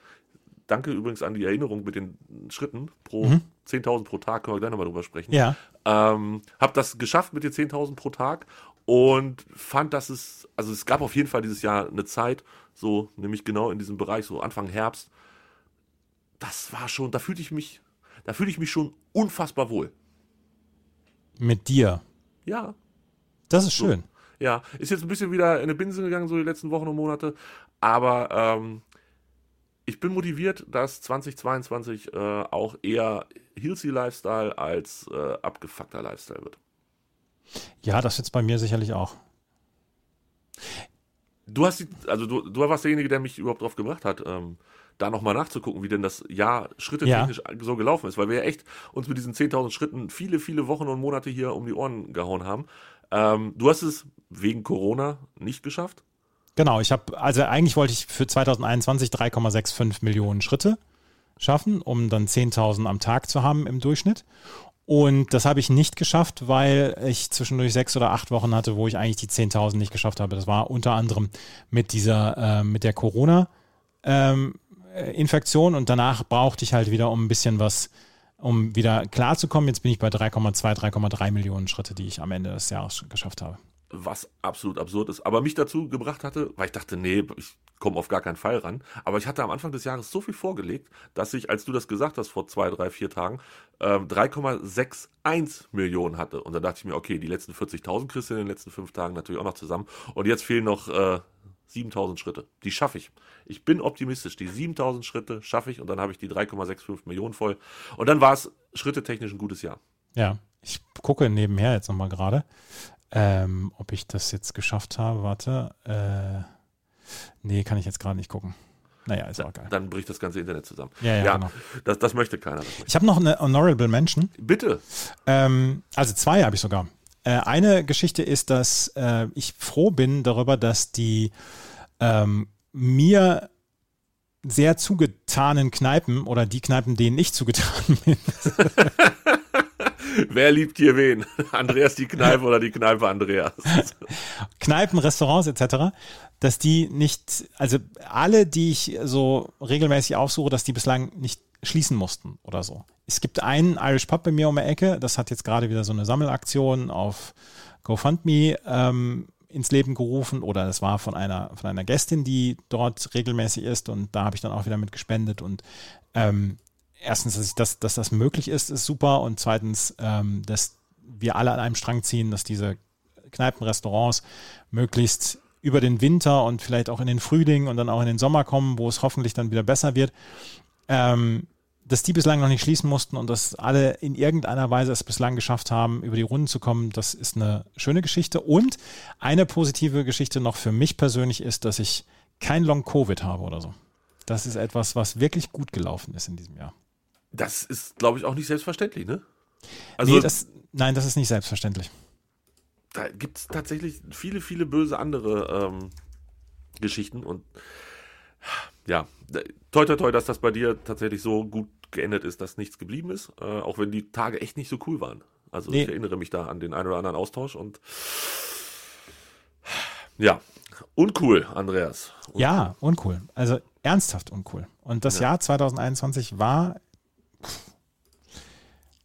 Danke übrigens an die Erinnerung mit den Schritten pro mhm. 10.000 pro Tag, können wir gleich nochmal drüber sprechen. Ja. Ähm, hab das geschafft mit den 10.000 pro Tag und fand, dass es, also es gab auf jeden Fall dieses Jahr eine Zeit, so nämlich genau in diesem Bereich, so Anfang Herbst. Das war schon, da fühlte ich mich, da fühlte ich mich schon unfassbar wohl. Mit dir? Ja. Das ist schön. So. Ja, ist jetzt ein bisschen wieder in eine Binsen gegangen, so die letzten Wochen und Monate. Aber ähm, ich bin motiviert, dass 2022 äh, auch eher Healthy Lifestyle als äh, abgefuckter Lifestyle wird. Ja, das jetzt bei mir sicherlich auch. Du hast die, also du, du warst derjenige, der mich überhaupt drauf gebracht hat, ähm, da nochmal nachzugucken, wie denn das Jahr schrittetechnisch ja. so gelaufen ist, weil wir ja echt uns mit diesen 10.000 Schritten viele, viele Wochen und Monate hier um die Ohren gehauen haben. Ähm, du hast es wegen Corona nicht geschafft? Genau, ich habe, also eigentlich wollte ich für 2021 3,65 Millionen Schritte schaffen, um dann 10.000 am Tag zu haben im Durchschnitt. Und das habe ich nicht geschafft, weil ich zwischendurch sechs oder acht Wochen hatte, wo ich eigentlich die 10.000 nicht geschafft habe. Das war unter anderem mit dieser, äh, mit der Corona-Infektion ähm, und danach brauchte ich halt wieder, um ein bisschen was, um wieder klarzukommen. Jetzt bin ich bei 3,2, 3,3 Millionen Schritte, die ich am Ende des Jahres geschafft habe was absolut absurd ist, aber mich dazu gebracht hatte, weil ich dachte, nee, ich komme auf gar keinen Fall ran. Aber ich hatte am Anfang des Jahres so viel vorgelegt, dass ich, als du das gesagt hast vor zwei, drei, vier Tagen, ähm, 3,61 Millionen hatte. Und da dachte ich mir, okay, die letzten 40.000 kriegst du in den letzten fünf Tagen natürlich auch noch zusammen. Und jetzt fehlen noch äh, 7000 Schritte. Die schaffe ich. Ich bin optimistisch. Die 7000 Schritte schaffe ich und dann habe ich die 3,65 Millionen voll. Und dann war es schrittetechnisch ein gutes Jahr. Ja, ich gucke nebenher jetzt nochmal gerade. Ähm, ob ich das jetzt geschafft habe, warte. Äh, nee, kann ich jetzt gerade nicht gucken. Naja, ist auch geil. Dann bricht das ganze Internet zusammen. Ja, ja, ja genau. Das, das möchte keiner. Das möchte. Ich habe noch eine Honorable Mention. Bitte. Ähm, also zwei habe ich sogar. Äh, eine Geschichte ist, dass äh, ich froh bin darüber, dass die ähm, mir sehr zugetanen Kneipen oder die Kneipen, denen ich zugetan bin, Wer liebt hier wen? Andreas die Kneipe oder die Kneipe Andreas? Kneipen, Restaurants etc., dass die nicht, also alle, die ich so regelmäßig aufsuche, dass die bislang nicht schließen mussten oder so. Es gibt einen Irish Pub bei mir um die Ecke, das hat jetzt gerade wieder so eine Sammelaktion auf GoFundMe ähm, ins Leben gerufen oder es war von einer, von einer Gästin, die dort regelmäßig ist und da habe ich dann auch wieder mit gespendet und ähm, erstens, dass, das, dass das möglich ist, ist super und zweitens, ähm, dass wir alle an einem Strang ziehen, dass diese Kneipen, Restaurants möglichst über den Winter und vielleicht auch in den Frühling und dann auch in den Sommer kommen, wo es hoffentlich dann wieder besser wird. Ähm, dass die bislang noch nicht schließen mussten und dass alle in irgendeiner Weise es bislang geschafft haben, über die Runden zu kommen, das ist eine schöne Geschichte. Und eine positive Geschichte noch für mich persönlich ist, dass ich kein Long-Covid habe oder so. Das ist etwas, was wirklich gut gelaufen ist in diesem Jahr. Das ist, glaube ich, auch nicht selbstverständlich, ne? Also, nee, das, nein, das ist nicht selbstverständlich. Da gibt es tatsächlich viele, viele böse andere ähm, Geschichten und ja, toi, toi, toi, dass das bei dir tatsächlich so gut geendet ist, dass nichts geblieben ist, äh, auch wenn die Tage echt nicht so cool waren. Also nee. ich erinnere mich da an den einen oder anderen Austausch und ja, uncool, Andreas. Uncool. Ja, uncool. Also ernsthaft uncool. Und das ja. Jahr 2021 war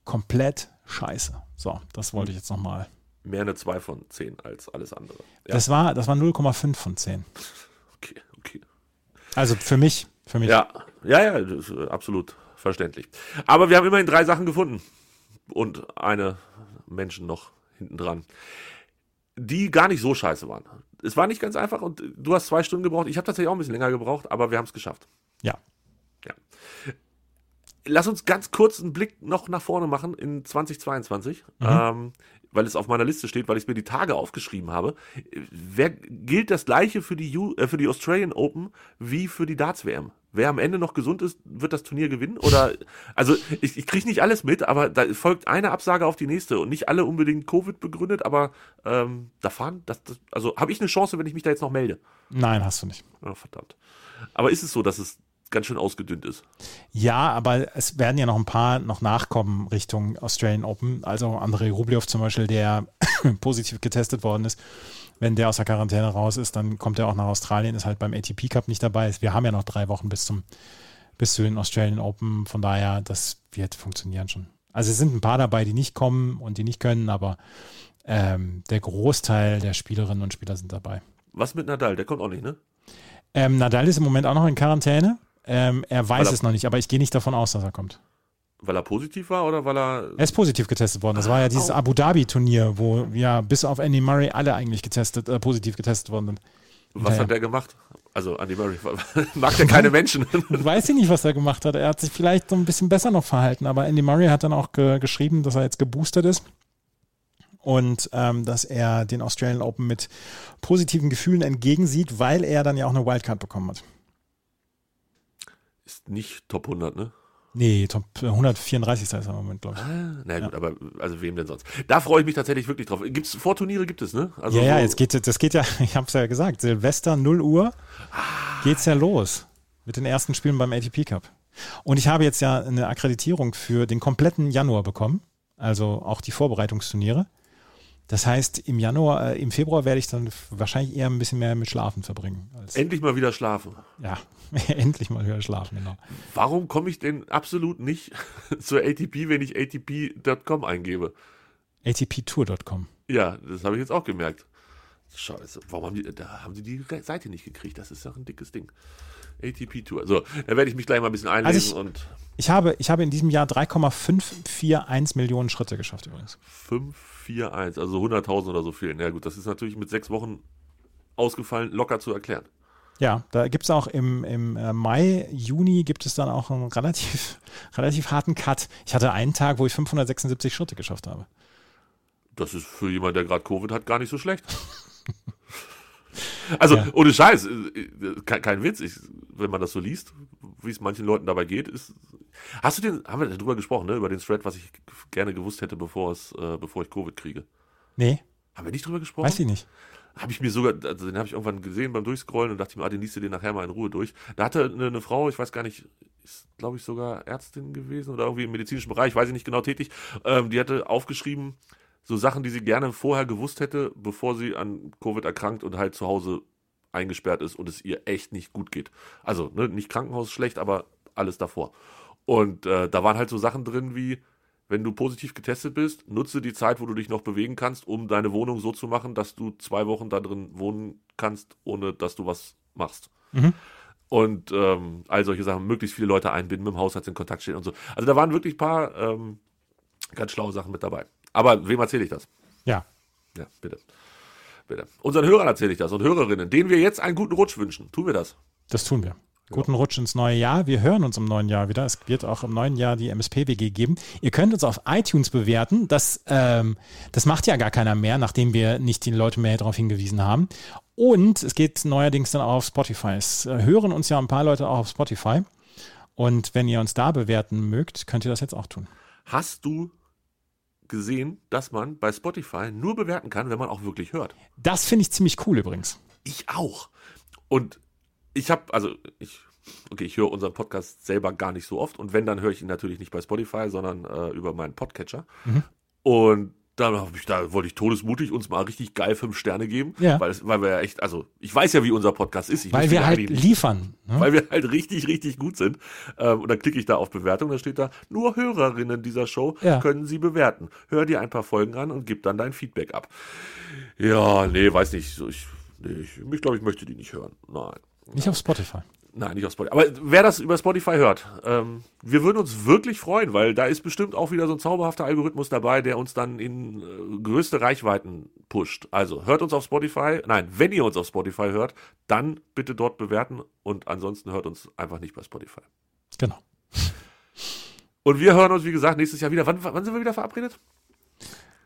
komplett scheiße. So, das wollte ich jetzt nochmal. Mehr eine 2 von 10 als alles andere. Ja. Das war, das war 0,5 von 10. Okay, okay. Also für mich, für mich. Ja, ja, ja, absolut verständlich. Aber wir haben immerhin drei Sachen gefunden. Und eine Menschen noch hinten dran. Die gar nicht so scheiße waren. Es war nicht ganz einfach und du hast zwei Stunden gebraucht. Ich habe tatsächlich auch ein bisschen länger gebraucht, aber wir haben es geschafft. Ja. Ja. Lass uns ganz kurz einen Blick noch nach vorne machen in 2022. Mhm. Ähm, weil es auf meiner Liste steht, weil ich mir die Tage aufgeschrieben habe. Wer gilt das gleiche für die, U, äh, für die Australian Open wie für die Darts WM? Wer am Ende noch gesund ist, wird das Turnier gewinnen? Oder also ich, ich kriege nicht alles mit, aber da folgt eine Absage auf die nächste und nicht alle unbedingt Covid begründet, aber ähm, da fahren, das, das also habe ich eine Chance, wenn ich mich da jetzt noch melde? Nein, hast du nicht. Oh, verdammt. Aber ist es so, dass es ganz schön ausgedünnt ist. Ja, aber es werden ja noch ein paar noch nachkommen Richtung Australian Open. Also Andrei Rublev zum Beispiel, der positiv getestet worden ist. Wenn der aus der Quarantäne raus ist, dann kommt er auch nach Australien, ist halt beim ATP Cup nicht dabei. Wir haben ja noch drei Wochen bis zum bis zu den Australian Open. Von daher, das wird funktionieren schon. Also es sind ein paar dabei, die nicht kommen und die nicht können, aber ähm, der Großteil der Spielerinnen und Spieler sind dabei. Was mit Nadal? Der kommt auch nicht, ne? Ähm, Nadal ist im Moment auch noch in Quarantäne. Ähm, er weiß er, es noch nicht, aber ich gehe nicht davon aus, dass er kommt. Weil er positiv war oder weil er. Er ist positiv getestet worden. Das war ja dieses oh. Abu Dhabi-Turnier, wo ja bis auf Andy Murray alle eigentlich getestet, äh, positiv getestet worden sind. Was hat der gemacht? Also Andy Murray mag ja keine Menschen. Ich weiß ich nicht, was er gemacht hat. Er hat sich vielleicht so ein bisschen besser noch verhalten, aber Andy Murray hat dann auch ge geschrieben, dass er jetzt geboostert ist und ähm, dass er den Australian Open mit positiven Gefühlen entgegensieht, weil er dann ja auch eine Wildcard bekommen hat. Ist nicht Top 100, ne? Nee, Top 134 ist er im Moment, glaube ich. Ah, na gut, ja. aber also wem denn sonst? Da freue ich mich tatsächlich wirklich drauf. Gibt's Vorturniere gibt es, ne? Also ja, ja, jetzt geht das geht ja, ich habe es ja gesagt, Silvester 0 Uhr ah. geht's ja los mit den ersten Spielen beim ATP Cup. Und ich habe jetzt ja eine Akkreditierung für den kompletten Januar bekommen, also auch die Vorbereitungsturniere. Das heißt, im Januar, äh, im Februar werde ich dann wahrscheinlich eher ein bisschen mehr mit Schlafen verbringen. Endlich mal wieder schlafen. Ja, endlich mal wieder schlafen, genau. Warum komme ich denn absolut nicht zur ATP, wenn ich ATP.com eingebe? ATPtour.com. Ja, das habe ich jetzt auch gemerkt. Scheiße, warum haben die, da haben sie die Seite nicht gekriegt? Das ist doch ein dickes Ding. ATP Tour. So, da werde ich mich gleich mal ein bisschen einlesen also ich, und. Ich habe, ich habe in diesem Jahr 3,541 Millionen Schritte geschafft übrigens. 541, also 100.000 oder so viel. Ja gut, das ist natürlich mit sechs Wochen ausgefallen, locker zu erklären. Ja, da gibt es auch im, im äh, Mai, Juni gibt es dann auch einen relativ, relativ harten Cut. Ich hatte einen Tag, wo ich 576 Schritte geschafft habe. Das ist für jemanden, der gerade Covid hat, gar nicht so schlecht. Also, ja. ohne Scheiß, äh, kein, kein Witz, ich, wenn man das so liest, wie es manchen Leuten dabei geht, ist. Hast du den, haben wir darüber gesprochen, ne? Über den Thread, was ich gerne gewusst hätte, bevor es, äh, bevor ich Covid kriege? Nee. Haben wir nicht drüber gesprochen? Weiß ich nicht. Habe ich mir sogar, also den habe ich irgendwann gesehen beim Durchscrollen und dachte mir, ah, den liest du dir nachher mal in Ruhe durch. Da hatte eine, eine Frau, ich weiß gar nicht, ist, glaube ich, sogar Ärztin gewesen oder irgendwie im medizinischen Bereich, weiß ich nicht genau tätig, ähm, die hatte aufgeschrieben, so Sachen, die sie gerne vorher gewusst hätte, bevor sie an Covid erkrankt und halt zu Hause eingesperrt ist und es ihr echt nicht gut geht. Also ne, nicht Krankenhaus schlecht, aber alles davor. Und äh, da waren halt so Sachen drin wie, wenn du positiv getestet bist, nutze die Zeit, wo du dich noch bewegen kannst, um deine Wohnung so zu machen, dass du zwei Wochen da drin wohnen kannst, ohne dass du was machst. Mhm. Und ähm, all solche Sachen, möglichst viele Leute einbinden, mit dem Hausarzt in Kontakt stehen und so. Also da waren wirklich ein paar ähm, ganz schlaue Sachen mit dabei. Aber wem erzähle ich das? Ja. Ja, bitte. Bitte. Unseren Hörern erzähle ich das und Hörerinnen, denen wir jetzt einen guten Rutsch wünschen. Tun wir das? Das tun wir. Guten Rutsch ins neue Jahr. Wir hören uns im neuen Jahr wieder. Es wird auch im neuen Jahr die MSP-WG geben. Ihr könnt uns auf iTunes bewerten. Das, ähm, das macht ja gar keiner mehr, nachdem wir nicht die Leute mehr darauf hingewiesen haben. Und es geht neuerdings dann auch auf Spotify. Es äh, hören uns ja ein paar Leute auch auf Spotify. Und wenn ihr uns da bewerten mögt, könnt ihr das jetzt auch tun. Hast du gesehen, dass man bei Spotify nur bewerten kann, wenn man auch wirklich hört? Das finde ich ziemlich cool übrigens. Ich auch. Und ich habe, also ich, okay, ich höre unseren Podcast selber gar nicht so oft und wenn, dann höre ich ihn natürlich nicht bei Spotify, sondern äh, über meinen Podcatcher. Mhm. Und dann habe ich, da wollte ich todesmutig uns mal richtig geil fünf Sterne geben, ja. weil, es, weil wir ja echt, also ich weiß ja, wie unser Podcast ist. Ich weil wir halt liefern. Ne? Weil wir halt richtig, richtig gut sind. Ähm, und dann klicke ich da auf Bewertung, da steht da, nur Hörerinnen dieser Show ja. können sie bewerten. Hör dir ein paar Folgen an und gib dann dein Feedback ab. Ja, nee, weiß nicht. So, ich, nee, ich, ich glaube, ich möchte die nicht hören. Nein. Nicht auf Spotify. Nein, nicht auf Spotify. Aber wer das über Spotify hört, ähm, wir würden uns wirklich freuen, weil da ist bestimmt auch wieder so ein zauberhafter Algorithmus dabei, der uns dann in äh, größte Reichweiten pusht. Also hört uns auf Spotify. Nein, wenn ihr uns auf Spotify hört, dann bitte dort bewerten und ansonsten hört uns einfach nicht bei Spotify. Genau. Und wir hören uns, wie gesagt, nächstes Jahr wieder. Wann, wann sind wir wieder verabredet?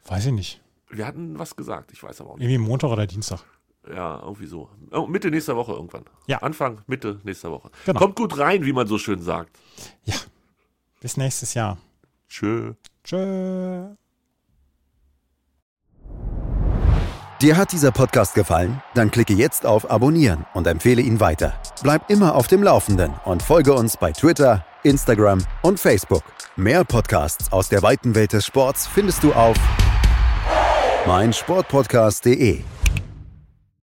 Weiß ich nicht. Wir hatten was gesagt, ich weiß aber auch nicht. Irgendwie Montag oder Dienstag. Ja, irgendwie so. Oh, Mitte nächster Woche irgendwann. Ja. Anfang, Mitte nächster Woche. Genau. Kommt gut rein, wie man so schön sagt. Ja. Bis nächstes Jahr. Tschö. Tschö. Dir hat dieser Podcast gefallen? Dann klicke jetzt auf Abonnieren und empfehle ihn weiter. Bleib immer auf dem Laufenden und folge uns bei Twitter, Instagram und Facebook. Mehr Podcasts aus der weiten Welt des Sports findest du auf meinsportpodcast.de.